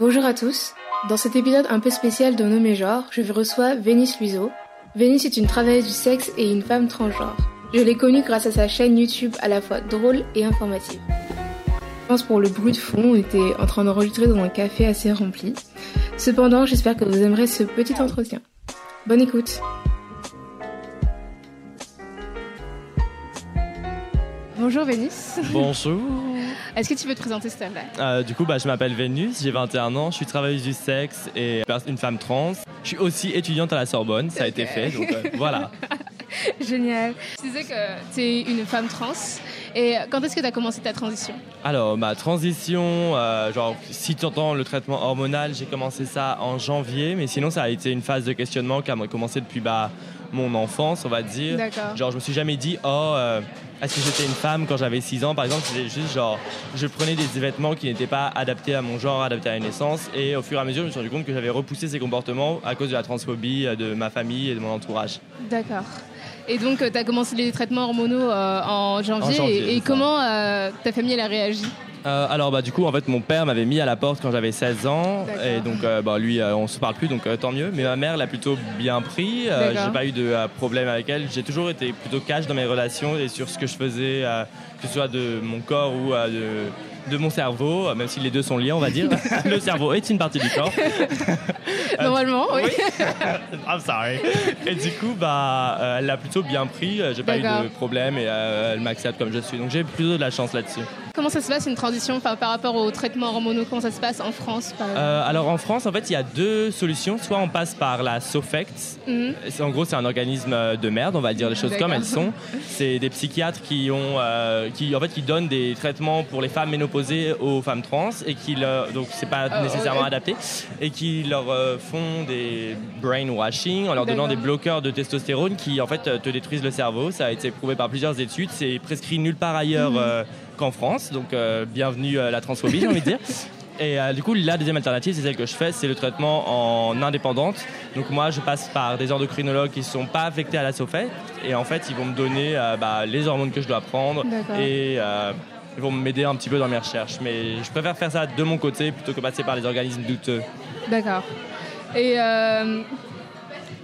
Bonjour à tous. Dans cet épisode un peu spécial de Nommé Genre, je reçois Vénice Luiseau. Vénice est une travailleuse du sexe et une femme transgenre. Je l'ai connue grâce à sa chaîne YouTube à la fois drôle et informative. Je pense pour le bruit de fond, on était en train d'enregistrer dans un café assez rempli. Cependant, j'espère que vous aimerez ce petit entretien. Bonne écoute. Bonjour Vénice. Bonjour. Est-ce que tu peux te présenter s'il te plaît? Euh, du coup, bah, je m'appelle Vénus, j'ai 21 ans, je suis travailleuse du sexe et une femme trans. Je suis aussi étudiante à la Sorbonne, ça a été fait, donc euh, voilà. Génial. Tu disais que tu es une femme trans. Et quand est-ce que tu as commencé ta transition? Alors, ma transition, euh, genre, si tu entends le traitement hormonal, j'ai commencé ça en janvier, mais sinon, ça a été une phase de questionnement qui a commencé depuis bah, mon enfance, on va dire. D'accord. Genre, je me suis jamais dit, oh, euh, est-ce que j'étais une femme quand j'avais 6 ans, par exemple C'était juste genre, je prenais des vêtements qui n'étaient pas adaptés à mon genre, adaptés à la naissance, et au fur et à mesure, je me suis rendu compte que j'avais repoussé ces comportements à cause de la transphobie euh, de ma famille et de mon entourage. D'accord. Et donc, tu as commencé les traitements hormonaux euh, en janvier. En janvier, et, comment euh, ta famille elle a réagi? Euh, alors bah du coup en fait mon père m'avait mis à la porte quand j'avais 16 ans. Et donc euh, bah, lui euh, on se parle plus donc euh, tant mieux. Mais ma mère l'a plutôt bien pris. J'ai pas eu de problème avec elle. J'ai toujours été plutôt cash dans mes relations et sur ce que je faisais que ce soit de mon corps ou de, de mon cerveau même si les deux sont liés on va dire. Le cerveau est une partie du corps. Normalement, oui. I'm sorry. Et du coup bah euh, elle l'a plutôt bien pris. J'ai pas eu de problème et euh, elle m'accepte comme je suis. Donc j'ai plutôt de la chance là-dessus Comment ça se passe une transition par, par rapport aux traitements hormonaux? Comment ça se passe en France par Euh, alors en France, en fait, il y a deux solutions. Soit on passe par la SOFECT. Mhm. En gros, c'est un organisme euh, de merde, on va dire les choses comme elles sont. C'est des psychiatres qui ont, euh, qui en fait, qui donnent des traitements pour les femmes ménopausées aux femmes trans et qui leur, donc c'est pas Ah, nécessairement adapté et qui leur euh, font des brainwashing en leur donnant des bloqueurs de testostérone qui en fait te détruisent le cerveau. Ça a été prouvé par plusieurs études. C'est prescrit nulle part ailleurs Mhm. Qu'en France. Donc euh, bienvenue à la transphobie, j'ai envie de dire. Et euh, du coup, la deuxième alternative, c'est celle que je fais, c'est le traitement en indépendante. Donc moi, je passe par des endocrinologues qui ne sont pas affectés à la SOFET. Et en fait, ils vont me donner euh, bah, les hormones que je dois prendre. Et euh, ils vont m'aider un petit peu dans mes recherches. Mais je préfère faire ça de mon côté plutôt que passer par les organismes douteux. D'accord. Et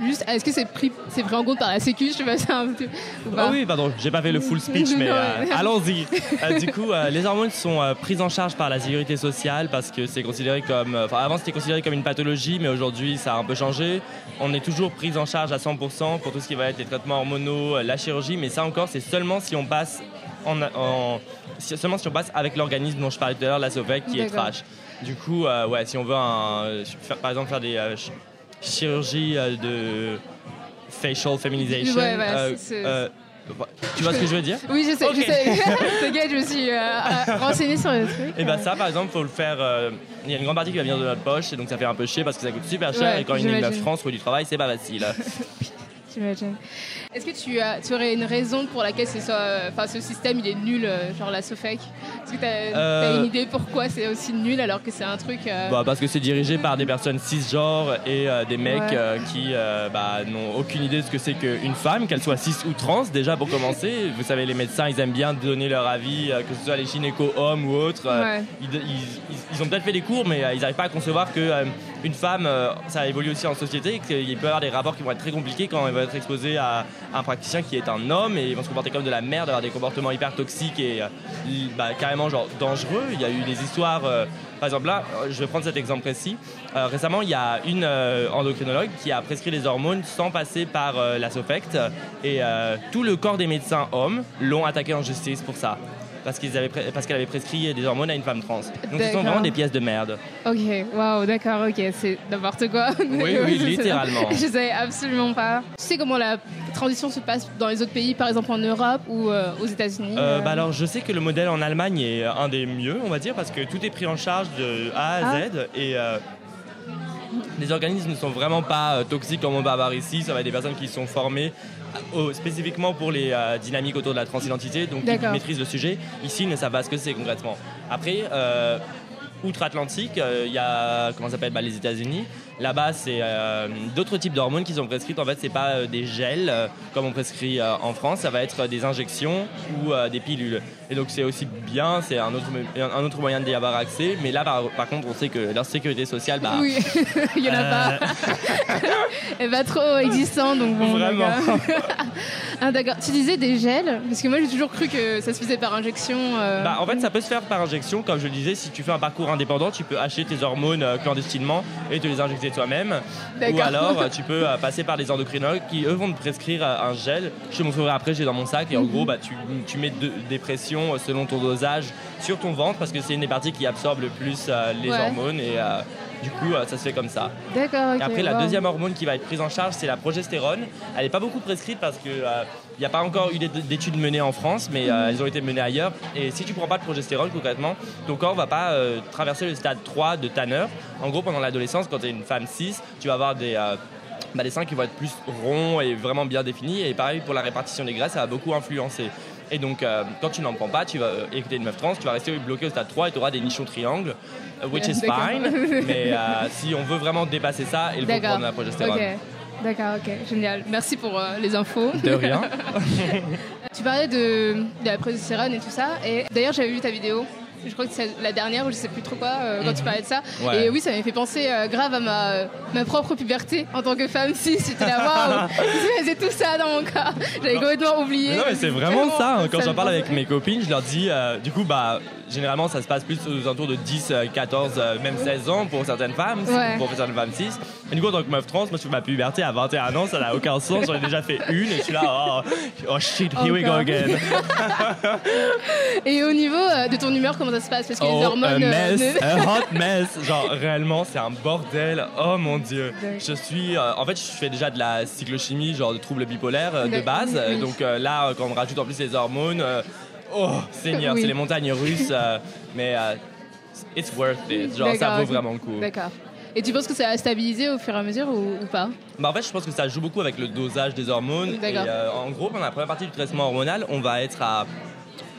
juste, est-ce que c'est pris, c'est pris en compte par la Sécu? Je sais pas, c'est un peu. ou pas? Ah oui, pardon, j'ai pas fait le full speech, mais euh, allons-y. Euh, du coup, euh, les hormones sont prises en charge par la sécurité sociale parce que c'est considéré comme. Enfin, avant c'était considéré comme une pathologie, mais aujourd'hui ça a un peu changé. On est toujours pris en charge à 100% pour tout ce qui va être les traitements hormonaux, la chirurgie, mais ça encore, c'est seulement si on passe en, en- si- seulement si on passe avec l'organisme dont je parlais tout à l'heure, la SOVEC, qui est trash. Du coup, euh, ouais, si on veut un, faire- par exemple faire des euh, ch- chirurgies euh, de facial feminization. Ouais, ouais, euh, euh, tu vois ce que je veux dire? Oui, je sais, Ok. je sais. T'inquiète, je me suis euh, renseignée sur le truc. Et ben ça, par exemple, faut le faire. euh, Il y a une grande partie qui va venir de notre poche, et donc ça fait un peu chier parce que ça coûte super cher. Ouais, et quand une j'imagine. 9 francs trouve du travail, c'est pas facile. J'imagine. Est-ce que tu, as, tu aurais une raison pour laquelle ce, soit, euh, enfin, ce système il est nul, euh, genre la SOFEC? Est-ce que tu as, Euh, une idée pourquoi c'est aussi nul alors que c'est un truc. euh, Bah, parce que c'est dirigé par des personnes cisgenres et euh, des mecs Ouais. qui bah, n'ont aucune idée de ce que c'est qu'une femme, qu'elle soit cis ou trans, déjà pour commencer. Vous savez, les médecins, ils aiment bien donner leur avis, que ce soit les gynécos hommes ou autres. Ouais. ils, ils- ils- ils ont peut-être fait des cours, mais ils n'arrivent pas à concevoir que une femme, euh, ça évolue aussi en société, qu'il peut y avoir des rapports qui vont être très compliqués quand elle va être exposée à un praticien qui est un homme et ils vont se comporter comme de la merde, avoir des comportements hyper toxiques et euh, bah, carrément genre dangereux. Il y a eu des histoires, euh, par exemple là, je vais prendre cet exemple précis. Récemment, il y a une endocrinologue qui a prescrit les hormones sans passer par la SOFECT et tout le corps des médecins hommes l'ont attaqué en justice pour ça. Parce qu'elle avait prescrit des hormones à une femme trans. Donc ce sont vraiment des pièces de merde. Ok, waouh, d'accord, ok, c'est n'importe quoi. Oui, oui, littéralement. Je sais absolument pas. Tu sais comment la transition se passe dans les autres pays, par exemple en Europe ou euh, aux États-Unis Euh, euh, bah alors, je sais que le modèle en Allemagne est un des mieux, on va dire, parce que tout est pris en charge de A à Ah. Z et euh, les organismes ne sont vraiment pas toxiques comme on va avoir ici. Ça va être des personnes qui sont formées euh, spécifiquement pour les euh, dynamiques autour de la transidentité, donc qui D'accord. maîtrisent le sujet. Ici, ils ne savent pas ce que c'est concrètement. Après, euh, outre-Atlantique, euh, il y a comment s'appelle? Bah, les États-Unis. Là-bas, c'est euh, d'autres types d'hormones qui sont prescrites. En fait, c'est pas euh, des gels euh, comme on prescrit en France. Ça va être des injections ou des pilules. Et donc, c'est aussi bien. C'est un autre, un autre moyen d'y avoir accès. Mais là, par, par contre, on sait que leur sécurité sociale, bah, Oui, il y en a pas. Elle va trop existant, donc bon. Vraiment. ah, d'accord. Tu disais des gels Parce que moi, j'ai toujours cru que ça se faisait par injection. euh, Bah, en fait, ça peut se faire par injection. Comme je le disais, si tu fais un parcours indépendant, tu peux acheter tes hormones clandestinement et te les injecter toi-même. Ou alors, tu peux euh, passer par des endocrinologues qui, eux, vont te prescrire euh, un gel. Je te montrerai après, j'ai dans mon sac. Et Mhm. en gros, bah, tu, tu mets de- des pressions euh, selon ton dosage sur ton ventre parce que c'est une des parties qui absorbe le plus les Ouais. hormones. Et du coup, euh, ça se fait comme ça. D'accord. Et après, la deuxième hormone qui va être prise en charge, c'est la progestérone. Elle n'est pas beaucoup prescrite parce qu'il n'y a pas encore eu d'é- d'études menées en France, mais euh, elles ont été menées ailleurs. Et si tu prends pas de progestérone, concrètement, ton corps va pas euh, traverser le stade 3 de Tanner. En gros, pendant l'adolescence, quand tu es une femme 6, tu vas avoir des... euh, bah, des seins qui vont être plus ronds et vraiment bien définis. Et pareil pour la répartition des graisses, ça va beaucoup influencer. Et donc, euh, quand tu n'en prends pas, tu vas, euh, es une meuf trans, tu vas rester bloqué au stade 3 et tu auras des nichons triangles, which is fine. Mais euh, si on veut vraiment dépasser ça, il faut prendre la progestérone. Ok. D'accord, ok, génial. Merci pour euh, les infos. De rien. Tu parlais de, de la progestérone et tout ça. Et d'ailleurs, j'avais vu ta vidéo. Je crois que c'est la dernière ou je sais plus trop quoi euh, quand tu parlais de ça. Mhm. Ouais. Et oui, ça m'avait fait penser euh, grave à ma, euh, ma propre puberté en tant que femme cis. J'étais là, waouh, je faisais tout ça dans mon cas. J'avais complètement oublié. Mais non, mais c'est vraiment ça. hein. Quand j'en parle avec mes copines, je leur dis, du coup, bah, généralement, ça se passe plus aux alentours de 10, euh, 14, euh, même 16 ans pour certaines femmes, Ouais. pour certaines femmes 6. Et du coup, en tant que meuf trans, moi, je fais ma puberté à 21 ans, ça n'a aucun sens. J'en ai déjà fait une et je suis là, oh, oh shit, here we go again. Et au niveau de ton humeur, comment ça se passe Parce que les Oh, hormones. a euh, mess, ne- a hot mess. Genre, réellement, c'est un bordel. Oh mon dieu. Je suis. euh, en fait, je fais déjà de la cyclochimie, genre de troubles bipolaires euh, de base. Oui. Donc euh, là, euh, quand on rajoute en plus les hormones, euh, oh, Seigneur, Oui. c'est les montagnes russes. euh, mais euh, it's worth it. Genre, ça vaut vraiment le coup. D'accord. Et tu penses que ça va stabiliser au fur et à mesure ou, ou pas? Bah, en fait, je pense que ça joue beaucoup avec le dosage des hormones. Et D'accord. euh, en gros, pendant la première partie du traitement hormonal, on va être à.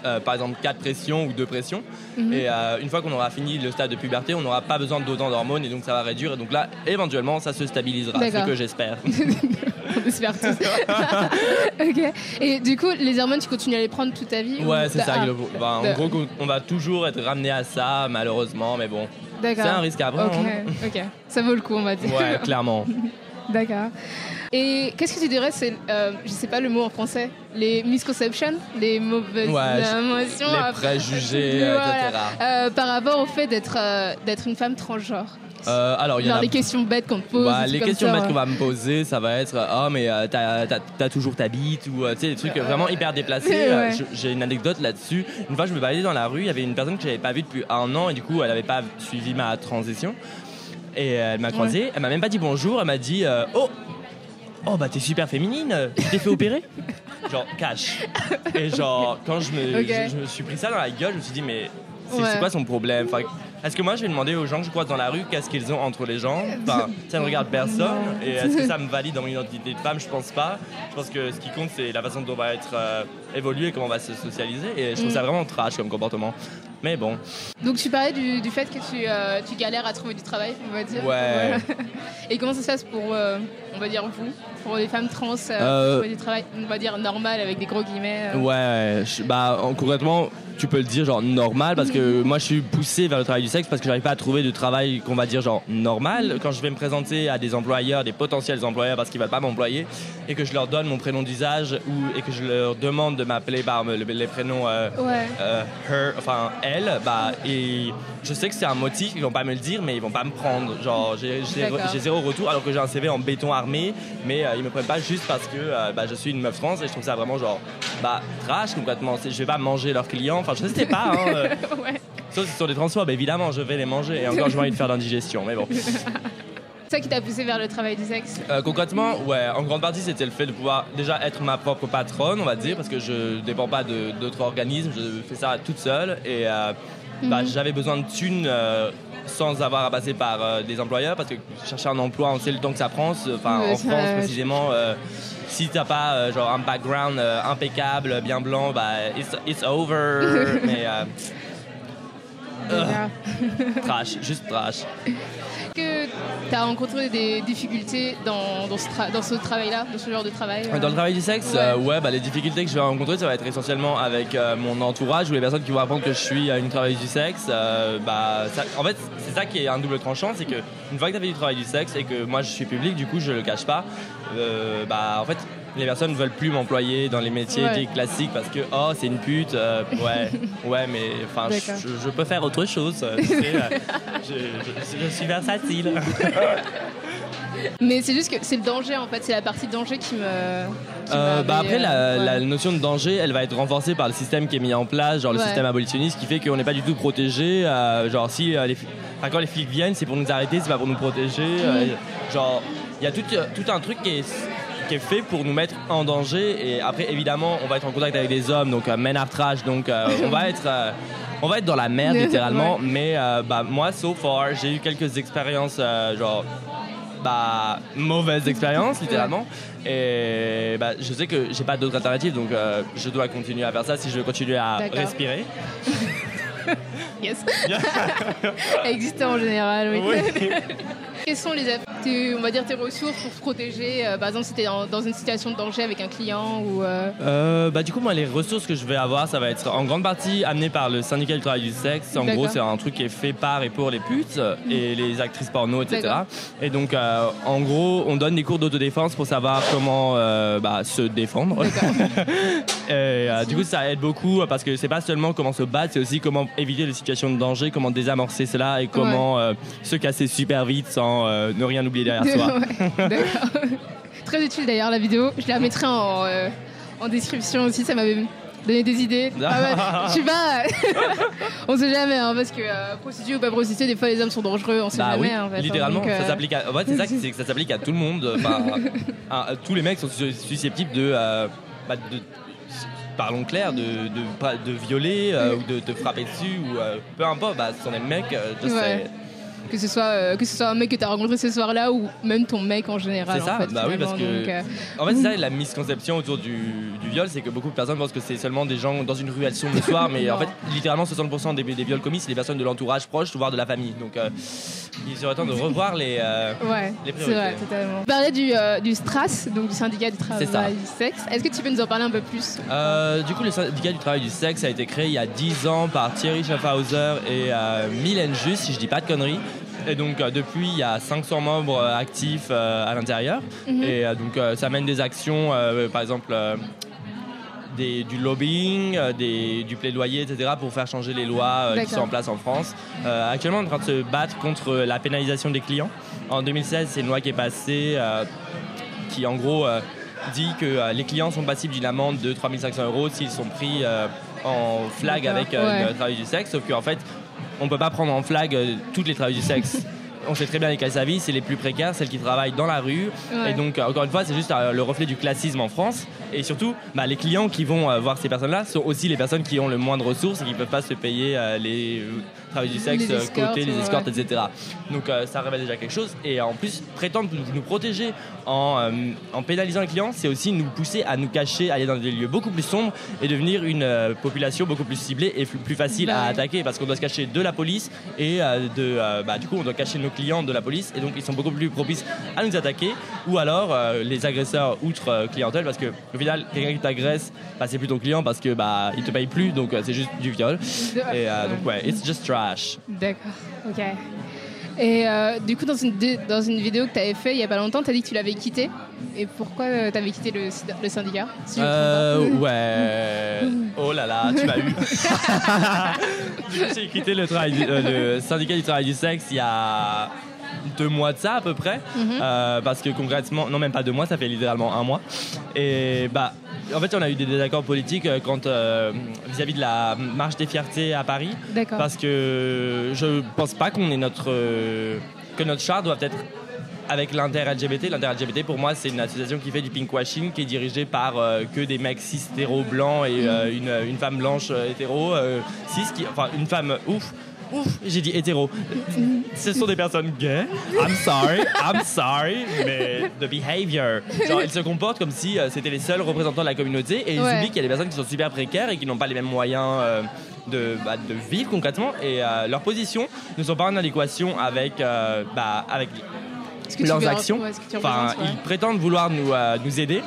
Euh, par exemple 4 pressions ou 2 pressions Mhm. et euh, une fois qu'on aura fini le stade de puberté on n'aura pas besoin d'autant d'hormones et donc ça va réduire et donc là éventuellement ça se stabilisera c'est ce que j'espère On espère tous. ok. Et du coup, les hormones, tu continues à les prendre toute ta vie ou ouais c'est ça ah, le- bah, en de- gros on va toujours être ramené à ça malheureusement mais bon c'est un risque à prendre Ok, hein. ok. Ça vaut le coup, on va dire. ouais clairement D'accord. Et qu'est-ce que tu dirais, c'est, euh, je sais pas le mot en français, les misconceptions, les mauvaises Ouais, informations, les préjugés euh, voilà. etc Euh, par rapport au fait d'être euh, d'être une femme transgenre. Euh, alors il y Genre a les questions bêtes qu'on te pose. Bah, les questions ça, bêtes ouais. qu'on va me poser, ça va être Ah, mais euh, t'as t'as- t'as toujours ta bite ou tu sais, des trucs vraiment hyper déplacés. Ouais. J'ai une anecdote là-dessus. Une fois, je me baladais dans la rue, il y avait une personne que j'avais pas vue depuis un an et du coup, elle avait pas suivi ma transition. Et euh, elle m'a croisé, elle m'a même pas dit bonjour, elle m'a dit euh, Oh Oh, bah t'es super féminine, tu t'es fait opérer Genre, cash. Et genre, quand je me, je, je me suis pris ça dans la gueule, je me suis dit, mais c'est Ouais. quoi son problème? Enfin, Est-ce que moi je vais demander aux gens que je croise dans la rue qu'est-ce qu'ils ont entre les jambes enfin, Ça ne regarde personne. Et est-ce que ça me valide dans mon identité de femme? Je pense pas. Je pense que ce qui compte c'est la façon dont on va être euh, évolué, comment on va se socialiser. Et je trouve Mm. ça vraiment trash comme comportement. Mais bon, Donc tu parlais du, du fait que tu, euh, tu galères à trouver du travail, on va dire. Ouais. Et comment ça se passe pour, euh, on va dire vous, pour les femmes trans, euh, trouver du travail, on va dire normal avec des gros guillemets. Ouais, je- bah en- concrètement, tu peux le dire genre normal parce que moi je suis poussé vers le travail du sexe parce que j'arrive pas à trouver de travail qu'on va dire genre normal quand je vais me présenter à des employeurs, des potentiels employeurs parce qu'ils veulent pas m'employer et que je leur donne mon prénom d'usage ou et que je leur demande de m'appeler par les prénoms euh, Ouais. euh, her, enfin elle, bah et je sais que c'est un motif, ils vont pas me le dire, mais ils vont pas me prendre. Genre j'ai zéro retour alors que j'ai un CV en béton armé, mais euh, ils me prennent pas juste parce que euh, bah, je suis une meuf trans et je trouve ça vraiment genre bah trash complètement. C'est- Je vais pas manger leurs clients, enfin je sais pas. Hein, euh, ouais. sauf si ce sont des transphobes, évidemment, je vais les manger et encore j'ai envie de faire d'indigestion, mais bon. C'est ça qui t'a poussé vers le travail du sexe. Euh, concrètement, ouais, en grande partie, c'était le fait de pouvoir déjà être ma propre patronne, on va dire, parce que je dépends pas de- d'autres organismes, je fais ça toute seule et euh, bah, Mhm. j'avais besoin de thunes euh, sans avoir à passer par des employeurs, parce que chercher un emploi, on sait le temps que ça prend. Enfin, en ça, France précisément. si t'as pas genre un background impeccable, bien blanc, bah it's, it's over. mais trash, juste trash. que tu as rencontré des difficultés dans, dans ce, dans ce travail-là, dans ce genre de travail Dans le travail du sexe, ouais, bah, les difficultés que je vais rencontrer, ça va être essentiellement avec mon entourage ou les personnes qui vont apprendre que je suis une travailleuse du sexe. bah, en fait, c'est ça qui est un double tranchant, c'est que une fois que tu as fait du travail du sexe et que moi je suis public, du coup je le cache pas, bah en fait les personnes ne veulent plus m'employer dans les métiers classiques parce que oh c'est une pute euh, ouais. Ouais mais enfin je, peux faire autre chose euh, euh, je, suis versatile. Mais c'est juste que c'est le danger en fait c'est la partie danger qui me bah après la, notion de danger elle va être renforcée par le système qui est mis en place genre le système abolitionniste qui fait qu'on n'est pas du tout protégé genre si les quand les flics viennent c'est pour nous arrêter c'est pas pour nous protéger mm. genre il y a tout, tout un truc qui est est fait pour nous mettre en danger. Et après, évidemment, on va être en contact avec des hommes, donc euh, men are trash, donc euh, on va être. Euh, on va être dans la merde littéralement, mais bah, moi, so far, j'ai eu quelques expériences, genre, bah, mauvaises expériences littéralement. Et bah, je sais que j'ai pas d'autre alternative, donc je dois continuer à faire ça si je veux continuer à respirer. yes. Existant en général, oui. Quelles sont les, on va dire, tes ressources pour se protéger euh, Par exemple, si tu es dans, une situation de danger avec un client ou. Euh, euh... bah, du coup, moi, les ressources que je vais avoir, ça va être en grande partie amené par le syndicat du travail du sexe. En gros, c'est un truc qui est fait par et pour les putes et les actrices porno, etc. Et donc, euh, en gros, on donne des cours d'autodéfense pour savoir comment bah, se défendre. et du coup, ça aide beaucoup parce que c'est pas seulement comment se battre, c'est aussi comment éviter les situations de danger, comment désamorcer cela et comment se casser super vite sans ne rien derrière soi. Très utile d'ailleurs la vidéo. Je la mettrai en, euh, en description aussi, ça m'avait donné des idées. Ah je suis pas. on sait jamais, hein, parce que euh, prostituée ou pas prostituée, des fois les hommes sont dangereux, on sait bah jamais. en fait, hein, littéralement, ça s'applique à. c'est ça, c'est que ça s'applique à tout le monde. tous les mecs sont susceptibles de, bah, de parlons clair, de, de, de violer ou de frapper dessus ou peu importe, bah, ce sont des mecs, je sais que ce soit euh, que ce soit un mec que tu as rencontré ce soir-là ou même ton mec en général. C'est ça, bah oui, parce que euh, en fait c'est ça la misconception autour du, du viol, c'est que beaucoup de personnes pensent que c'est seulement des gens dans une sont le soir, mais en fait littéralement 60% des, des, viols commis c'est des personnes de l'entourage proche, voire de la famille. Donc euh, il serait temps de revoir les ouais, les priorités. Vrai, totalement. Tu parlais du, du STRAS, donc du syndicat du travail du sexe. Est-ce que tu peux nous en parler un peu plus? Du coup le syndicat du travail du sexe a été créé il y a 10 ans par Thierry Schaffhauser et Mylène Just, si je dis pas de conneries. Et donc, euh, depuis, il y a 500 membres euh, actifs euh, à l'intérieur. Mhm. Et donc, ça mène des actions, par exemple, des, du lobbying, des, du plaidoyer, etc., pour faire changer les lois qui sont en place en France. actuellement, on est en train de se battre contre la pénalisation des clients. En 2016, c'est une loi qui est passée qui, en gros, dit que les clients sont passibles d'une amende de 3500 euros s'ils sont pris en flag avec le travail du sexe. Sauf qu'en fait, on ne peut pas prendre en flag euh, toutes les travailleurs du sexe. on sait très bien lesquelles ça c'est les plus précaires, celles qui travaillent dans la rue. Et donc, euh, encore une fois, c'est juste euh, le reflet du classisme en France. Et surtout, bah, les clients qui vont voir ces personnes-là sont aussi les personnes qui ont le moins de ressources et qui ne peuvent pas se payer les travail du sexe, les côté, les escortes, etc. Donc ça révèle déjà quelque chose. Et en plus, prétendre nous, protéger en, en, pénalisant les clients, c'est aussi nous pousser à nous cacher, à aller dans des lieux beaucoup plus sombres et devenir une population beaucoup plus ciblée et plus facile à attaquer parce qu'on doit se cacher de la police et de, bah, du coup, on doit cacher nos clients de la police et donc ils sont beaucoup plus propices à nous attaquer ou alors euh, les agresseurs outre euh, clientèle parce que au final quelqu'un qui t'agresse bah, c'est plus ton client parce que bah il te paye plus donc euh, c'est juste du viol et donc ouais it's just trash d'accord ok et du coup, dans une, dans une vidéo que tu avais fait il y a pas longtemps, tu as dit que tu l'avais quitté. Et pourquoi tu avais quitté le, le syndicat Ouais. oh là là, tu m'as eu. J'ai quitté le, travail le syndicat du travail du sexe il y a deux mois de ça à peu près. Mhm. Euh, parce que concrètement, non même pas deux mois, ça fait littéralement un mois. Et bah, en fait, on a eu des désaccords politiques euh, quand euh, vis-à-vis de la marche des fiertés à Paris. Parce que je pense pas qu'on est notre que notre char doit être avec l'inter-LGBT. L'inter-LGBT, pour moi, c'est une association qui fait du pinkwashing, qui est dirigée par que des mecs cis hétéro blancs et une, une, femme blanche hétéro cis, qui, enfin une femme ouf ouf, j'ai dit hétéro. Ce sont des personnes gays. I'm sorry, I'm sorry, mais the behavior. Genre, ils se comportent comme si euh, c'était les seuls représentants de la communauté et ils oublient qu'il y a des personnes qui sont super précaires et qui n'ont pas les mêmes moyens. Euh, de, bah, de vivre concrètement et euh, leurs positions ne sont pas en adéquation avec, euh, bah, avec Est-ce que tu leurs actions. ouais, est-ce que tu Enfin, représentes, ouais. ils prétendent vouloir nous, euh, nous aider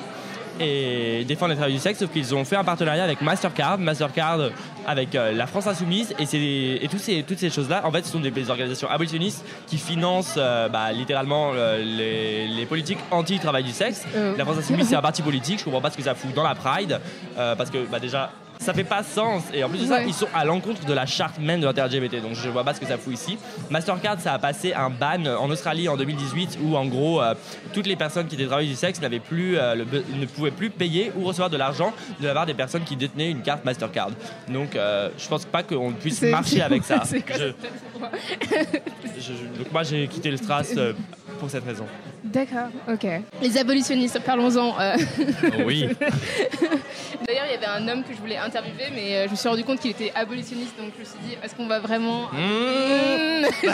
et défendre les travailleurs du sexe, sauf qu'ils ont fait un partenariat avec Mastercard, Mastercard avec euh, la France Insoumise et, c'est et ces, toutes ces choses-là, en fait, ce sont des, des organisations abolitionnistes qui financent euh, bah, littéralement euh, les, les politiques anti-travail du sexe. La France Insoumise, c'est un parti politique, je comprends pas ce que ça fout dans la Pride, parce que bah, déjà, ça fait pas sens. Et en plus de ça, Ouais. ils sont à l'encontre de la charte même de l'inter-LGBT. Donc je vois pas ce que ça fout ici. Mastercard, ça a passé un ban en Australie en 2018 où en gros, euh, toutes les personnes qui étaient travailleurs du sexe n'avaient plus, euh, le ne pouvaient plus payer ou recevoir de l'argent de la part des personnes qui détenaient une carte Mastercard. Donc euh, je pense pas qu'on puisse marcher avec ça. je- je- donc moi j'ai quitté le Stras euh, pour cette raison. D'accord, ok. Les abolitionnistes, parlons-en. euh. Oui. D'ailleurs, il y avait un homme que je voulais interviewer, mais euh, je me suis rendu compte qu'il était abolitionniste, donc je me suis dit, est-ce qu'on va vraiment. Mmh.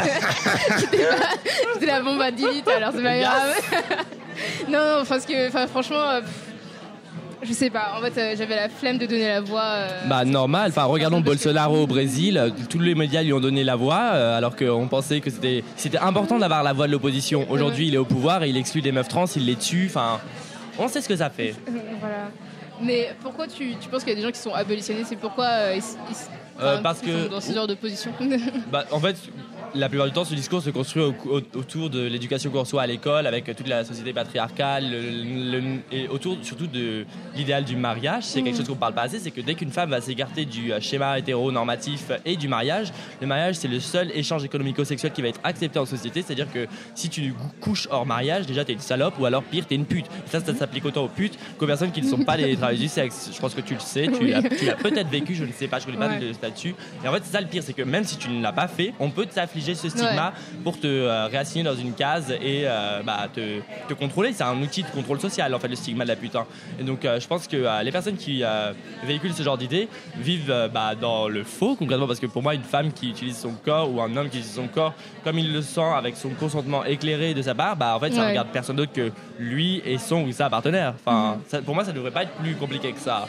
J'étais la bombe à 10 litres, alors c'est pas Yes. grave. non, non, parce que enfin, franchement, euh, pff, je sais pas. En fait, euh, j'avais la flemme de donner la voix. euh, Bah normal, enfin regardons Bolsonaro au Brésil, euh, tous les médias lui ont donné la voix euh, alors qu'on pensait que c'était c'était important d'avoir la voix de l'opposition. Aujourd'hui il est au pouvoir et il exclut des meufs trans, il les tue, enfin on sait ce que ça fait. voilà. Mais pourquoi tu, tu penses qu'il y a des gens qui sont abolitionnistes et pourquoi ils, ils- parce ils que- sont dans ce genre de position? Bah, en fait, la plupart du temps, ce discours se construit au- au- autour de l'éducation qu'on reçoit à l'école, avec toute la société patriarcale, le- le- et autour surtout de l'idéal du mariage. C'est quelque chose qu'on parle pas assez, c'est que dès qu'une femme va s'écarter du euh, schéma hétéronormatif et du mariage, le mariage c'est le seul échange économico-sexuel qui va être accepté en société. C'est-à-dire que si tu couches hors mariage, déjà t'es une salope, ou alors pire, t'es une pute. Et ça, ça s'applique autant aux putes qu'aux personnes qui ne sont pas des travailleurs du sexe. Je pense que tu le sais, tu Oui. l'as peut-être vécu, je ne sais pas, je connais pas de statut. Et en fait, c'est ça le pire, c'est que même si tu ne l'as pas fait, on peut t'affliger ce stigma pour te euh, réassigner dans une case et euh, bah, te, te contrôler. C'est un outil de contrôle social, en fait, le stigma de la putain. Et donc, euh, je pense que les personnes qui véhiculent ce genre d'idées vivent bah, dans le faux, concrètement, parce que pour moi, une femme qui utilise son corps ou un homme qui utilise son corps comme il le sent, avec son consentement éclairé de sa part, bah, en fait, ça Ouais. regarde personne d'autre que lui et son ou sa partenaire. Enfin, ça- pour moi, ça devrait pas être plus compliqué que ça.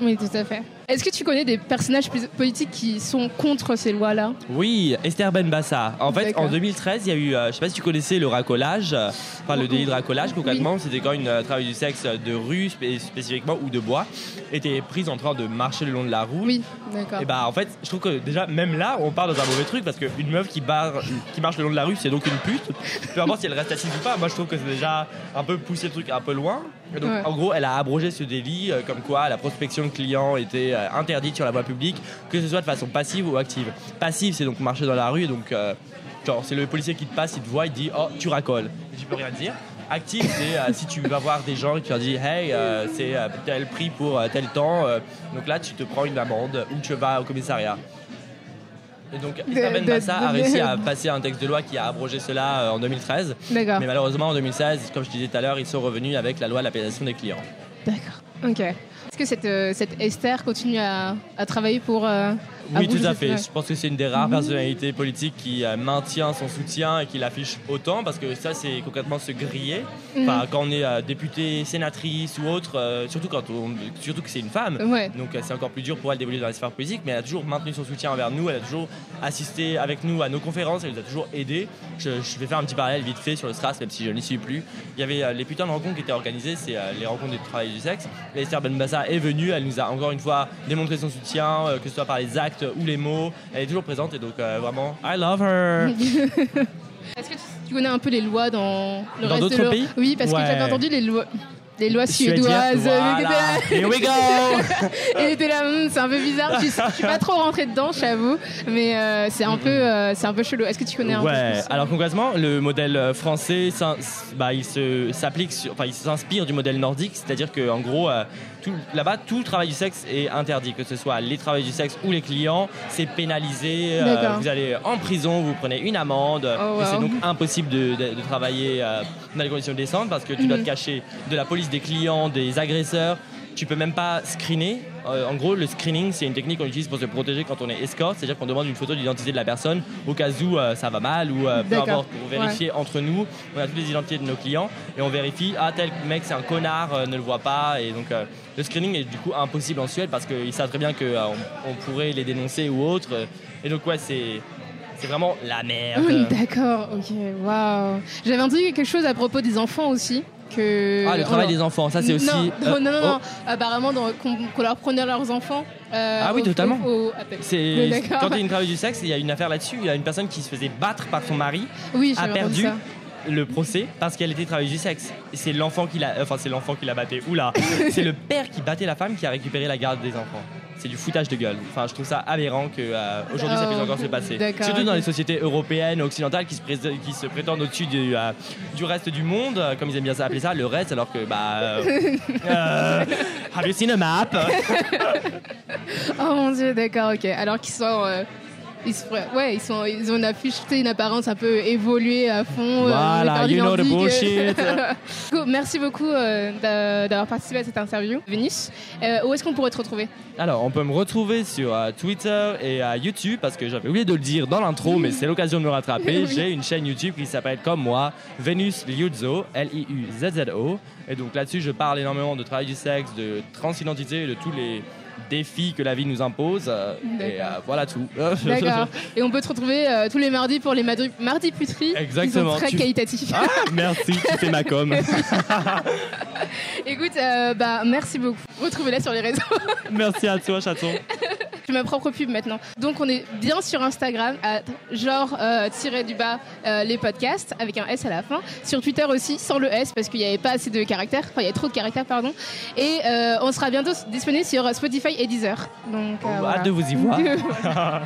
Oui, tout à fait. Est-ce que tu connais des personnages politiques qui sont contre ces lois-là Oui, Esther Benbassa. En fait, en 2013, il y a eu, euh, je sais pas si tu connaissais le racolage, enfin le délit de racolage concrètement, c'était quand une euh, travailleuse du sexe de rue spé- spécifiquement ou de bois était prise en train de marcher le long de la route. Oui, d'accord. Et bah en fait, je trouve que déjà même là, on part dans un mauvais truc parce qu'une meuf qui, barre, qui marche le long de la rue, c'est donc une pute. Peu importe si elle reste assise ou pas. Moi, je trouve que c'est déjà un peu pousser le truc un peu loin. Et donc, Ouais. en gros, elle a abrogé ce délit, euh, comme quoi la prospection de clients était interdite sur la voie publique, que ce soit de façon passive ou active. Passive, c'est donc marcher dans la rue, donc euh, genre c'est le policier qui te passe, il te voit, il te dit oh tu racoles, et tu peux rien dire. Active, c'est euh, si tu vas voir des gens et tu leur dis hey euh, c'est euh, tel prix pour euh, tel temps, euh, donc là tu te prends une amende ou tu vas au commissariat. Et donc Benbassa de- a réussi à passer un texte de loi qui a abrogé cela euh, en 2013. D'accord. Mais malheureusement, en 2016, comme je disais tout à l'heure, ils sont revenus avec la loi de l'appellation des clients. D'accord. Ok. Est-ce que cette, euh, cette Esther continue à, à travailler pour. Euh, Oui, tout à fait. Je pense que c'est une des rares personnalités politiques qui euh, maintient son soutien et qui l'affiche autant, parce que ça, c'est concrètement se griller. Enfin, quand on est euh, député, sénatrice ou autre, euh, surtout quand on, surtout que c'est une femme. Ouais. Donc c'est encore plus dur pour elle d'évoluer dans la sphère politique, mais elle a toujours maintenu son soutien envers nous, elle a toujours assisté avec nous à nos conférences, elle nous a toujours aidés. Je, je vais faire un petit parallèle vite fait sur le STRAS, même si je n'y suis plus. Il y avait les putains de rencontres qui étaient organisées, c'est les rencontres du travail du sexe. Et Esther Benbassa est venue, elle nous a encore une fois démontré son soutien, que ce soit par les actes ou les mots. Elle est toujours présente et donc euh, vraiment, I love her. Est-ce que tu, tu connais un peu les lois dans le Dans reste de d'autres l'Europe pays? Oui, parce Ouais. que j'avais entendu les lois. Les lois suédoises, voilà. Here we go il était là, Hum, c'est un peu bizarre. Je, suis- je suis pas trop rentrée dedans, j'avoue, mais euh, c'est un peu, euh, c'est un peu chelou. Est-ce que tu connais un peu Ouais, plus? Alors concrètement, le modèle euh, français, bah, il se- s'applique, sur- enfin, il s'inspire du modèle nordique, c'est-à-dire qu'en gros, euh, tout- là-bas, tout le travail du sexe est interdit, que ce soit les travailleurs du sexe ou les clients, c'est pénalisé, euh, vous allez en prison, vous prenez une amende, Oh, c'est donc impossible de, de- de travailler euh, dans des conditions décentes parce que tu dois te cacher de la police des clients, des agresseurs. Tu peux même pas screener. Euh, en gros, le screening, c'est une technique qu'on utilise pour se protéger quand on est escorte, c'est-à-dire qu'on demande une photo d'identité de la personne au cas où euh, ça va mal ou euh, peu importe, pour vérifier entre nous. On a toutes les identités de nos clients et on vérifie, ah tel mec c'est un connard, ne le voit pas. Et donc le screening est du coup impossible en Suède parce qu'ils savent très bien qu'on on pourrait les dénoncer ou autre. Et donc ouais, c'est c'est vraiment la merde. D'accord, ok, waouh. J'avais entendu quelque chose à propos des enfants aussi. Que... Ah, le travail des enfants, ça c'est aussi. Non, non, euh, non, non, oh, non. Apparemment, qu'on leur prenait leurs enfants. euh, Ah oui, au- totalement. au- au- appel. C'est quand il y a une travail du sexe, il y a une affaire là-dessus. Il y a une personne qui se faisait battre par son mari, Oui, a perdu ça. le procès parce qu'elle était travailleuse du sexe. Et c'est l'enfant qui l'a, enfin c'est l'enfant qui l'a batté. Oula, c'est le père qui battait la femme qui a récupéré la garde des enfants. C'est du foutage de gueule. Enfin, je trouve ça aberrant que euh, aujourd'hui ça puisse encore se passer. Surtout dans les sociétés européennes, occidentales, qui se, pré- qui se prétendent au-dessus du, euh, du reste du monde, euh, comme ils aiment bien ça appeler ça, le reste, alors que bah. euh, have you seen a map? Oh mon dieu, d'accord, ok. Alors qu'ils sont. Euh, ils, se- ouais, ils, sont, ils ont une affiche, une apparence un peu évoluée à fond. euh, Voilà, perdu you know the bullshit. Merci beaucoup euh, d'a- d'avoir participé à cette interview. Vénus, euh, où est-ce qu'on pourrait te retrouver? Alors, on peut me retrouver sur euh, Twitter et à YouTube parce que j'avais oublié de le dire dans l'intro, mais c'est l'occasion de me rattraper. Oui. J'ai une chaîne YouTube qui s'appelle comme moi, Venus Liuzzo, L-I-U-Z-Z-O. Et donc là-dessus, je parle énormément de travail du sexe, de transidentité et de tous les défis que la vie nous impose. euh, Et euh, voilà tout. D'accord. Et on peut te retrouver euh, tous les mardis pour les mardis, puteries. Exactement. Qui sont très Tu- qualitatifs. Ah, merci, tu fais ma com. Écoute, bah, merci beaucoup. Retrouvez-la sur les réseaux. merci à toi, chaton. Je fais ma propre pub maintenant. Donc on est bien sur Instagram, à genre euh, tiré du bas euh, les podcasts avec un S à la fin. Sur Twitter aussi, sans le S parce qu'il n'y avait pas assez de caractères. Enfin, il y avait trop de caractères, pardon. Et euh, on sera bientôt disponible sur Spotify et Deezer. Donc, euh, Hâte voilà. de vous y voir.